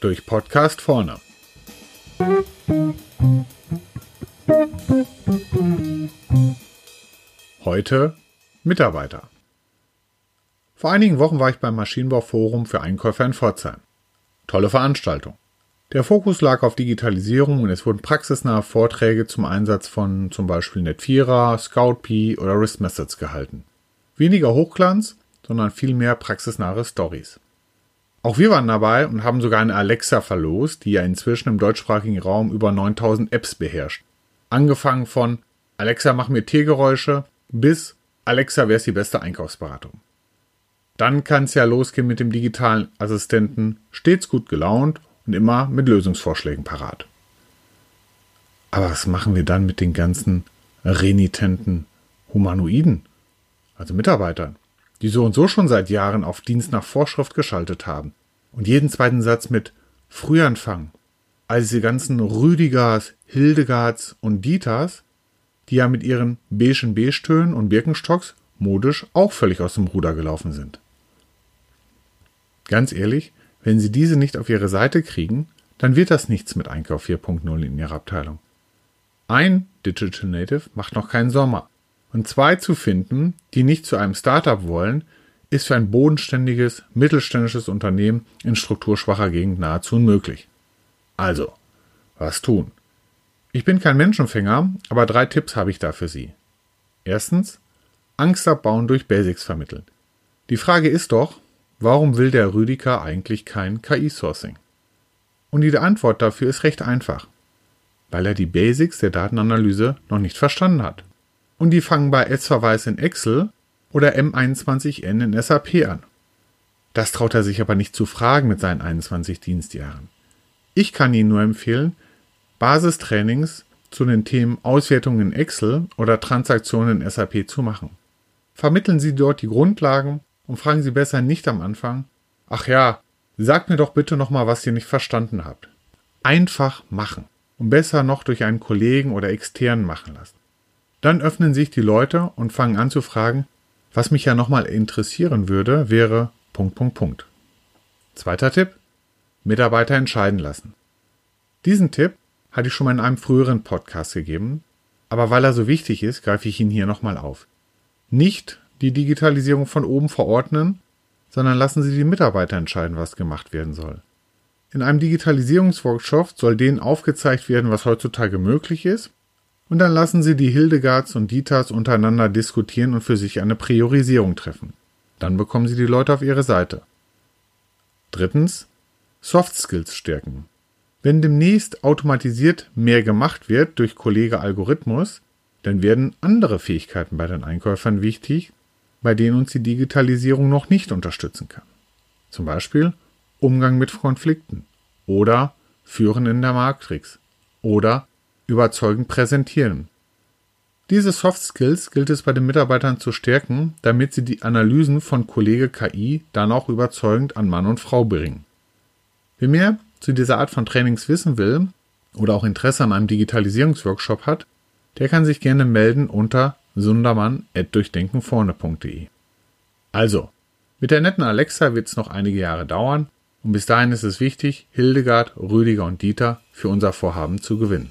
Durch Podcast vorne. Heute Mitarbeiter. Vor einigen Wochen war ich beim Maschinenbauforum für Einkäufer in Pforzheim. Tolle Veranstaltung. Der Fokus lag auf Digitalisierung und es wurden praxisnahe Vorträge zum Einsatz von zum Beispiel Netvira, ScoutP oder Risk Methods gehalten. Weniger Hochglanz, sondern viel mehr praxisnahe Stories. Auch wir waren dabei und haben sogar eine Alexa verlost, die ja inzwischen im deutschsprachigen Raum über 9000 Apps beherrscht. Angefangen von Alexa mach mir Tiergeräusche bis Alexa wer ist die beste Einkaufsberatung. Dann kann es ja losgehen mit dem digitalen Assistenten, stets gut gelaunt und immer mit Lösungsvorschlägen parat. Aber was machen wir dann mit den ganzen renitenten Humanoiden, also Mitarbeitern, die so und so schon seit Jahren auf Dienst nach Vorschrift geschaltet haben und jeden zweiten Satz mit Frühanfang, also diese ganzen Rüdigers, Hildegards und Dieters, die ja mit ihren beigen B-Stönen und Birkenstocks modisch auch völlig aus dem Ruder gelaufen sind. Ganz ehrlich, wenn Sie diese nicht auf Ihre Seite kriegen, dann wird das nichts mit Einkauf 4.0 in Ihrer Abteilung. Ein Digital Native macht noch keinen Sommer. Und zwei zu finden, die nicht zu einem Startup wollen, ist für ein bodenständiges, mittelständisches Unternehmen in strukturschwacher Gegend nahezu unmöglich. Also, was tun? Ich bin kein Menschenfänger, aber drei Tipps habe ich da für Sie. Erstens, Angst abbauen durch Basics vermitteln. Die Frage ist doch, Warum will der Rüdiger eigentlich kein KI-Sourcing? Und die Antwort dafür ist recht einfach. Weil er die Basics der Datenanalyse noch nicht verstanden hat. Und die fangen bei S-Verweis in Excel oder M21N in SAP an. Das traut er sich aber nicht zu fragen mit seinen 21 Dienstjahren. Ich kann Ihnen nur empfehlen, Basistrainings zu den Themen Auswertung in Excel oder Transaktionen in SAP zu machen. Vermitteln Sie dort die Grundlagen und fragen Sie besser nicht am Anfang, ach ja, sagt mir doch bitte nochmal, was ihr nicht verstanden habt. Einfach machen und besser noch durch einen Kollegen oder externen machen lassen. Dann öffnen sich die Leute und fangen an zu fragen, was mich ja nochmal interessieren würde, wäre Punkt, Punkt, Punkt. Zweiter Tipp, Mitarbeiter entscheiden lassen. Diesen Tipp hatte ich schon mal in einem früheren Podcast gegeben, aber weil er so wichtig ist, greife ich ihn hier nochmal auf. Nicht die Digitalisierung von oben verordnen, sondern lassen Sie die Mitarbeiter entscheiden, was gemacht werden soll. In einem Digitalisierungsworkshop soll denen aufgezeigt werden, was heutzutage möglich ist, und dann lassen Sie die Hildegards und Dieters untereinander diskutieren und für sich eine Priorisierung treffen. Dann bekommen Sie die Leute auf Ihre Seite. Drittens, Soft Skills stärken. Wenn demnächst automatisiert mehr gemacht wird durch Kollege Algorithmus, dann werden andere Fähigkeiten bei den Einkäufern wichtig, bei denen uns die Digitalisierung noch nicht unterstützen kann. Zum Beispiel Umgang mit Konflikten oder Führen in der Matrix oder überzeugend präsentieren. Diese Soft Skills gilt es bei den Mitarbeitern zu stärken, damit sie die Analysen von Kollege KI dann auch überzeugend an Mann und Frau bringen. Wer mehr zu dieser Art von Trainings wissen will oder auch Interesse an einem Digitalisierungsworkshop hat, der kann sich gerne melden unter sundermann.durchdenkenvorne.de. Also, mit der netten Alexa wird es noch einige Jahre dauern und bis dahin ist es wichtig, Hildegard, Rüdiger und Dieter für unser Vorhaben zu gewinnen.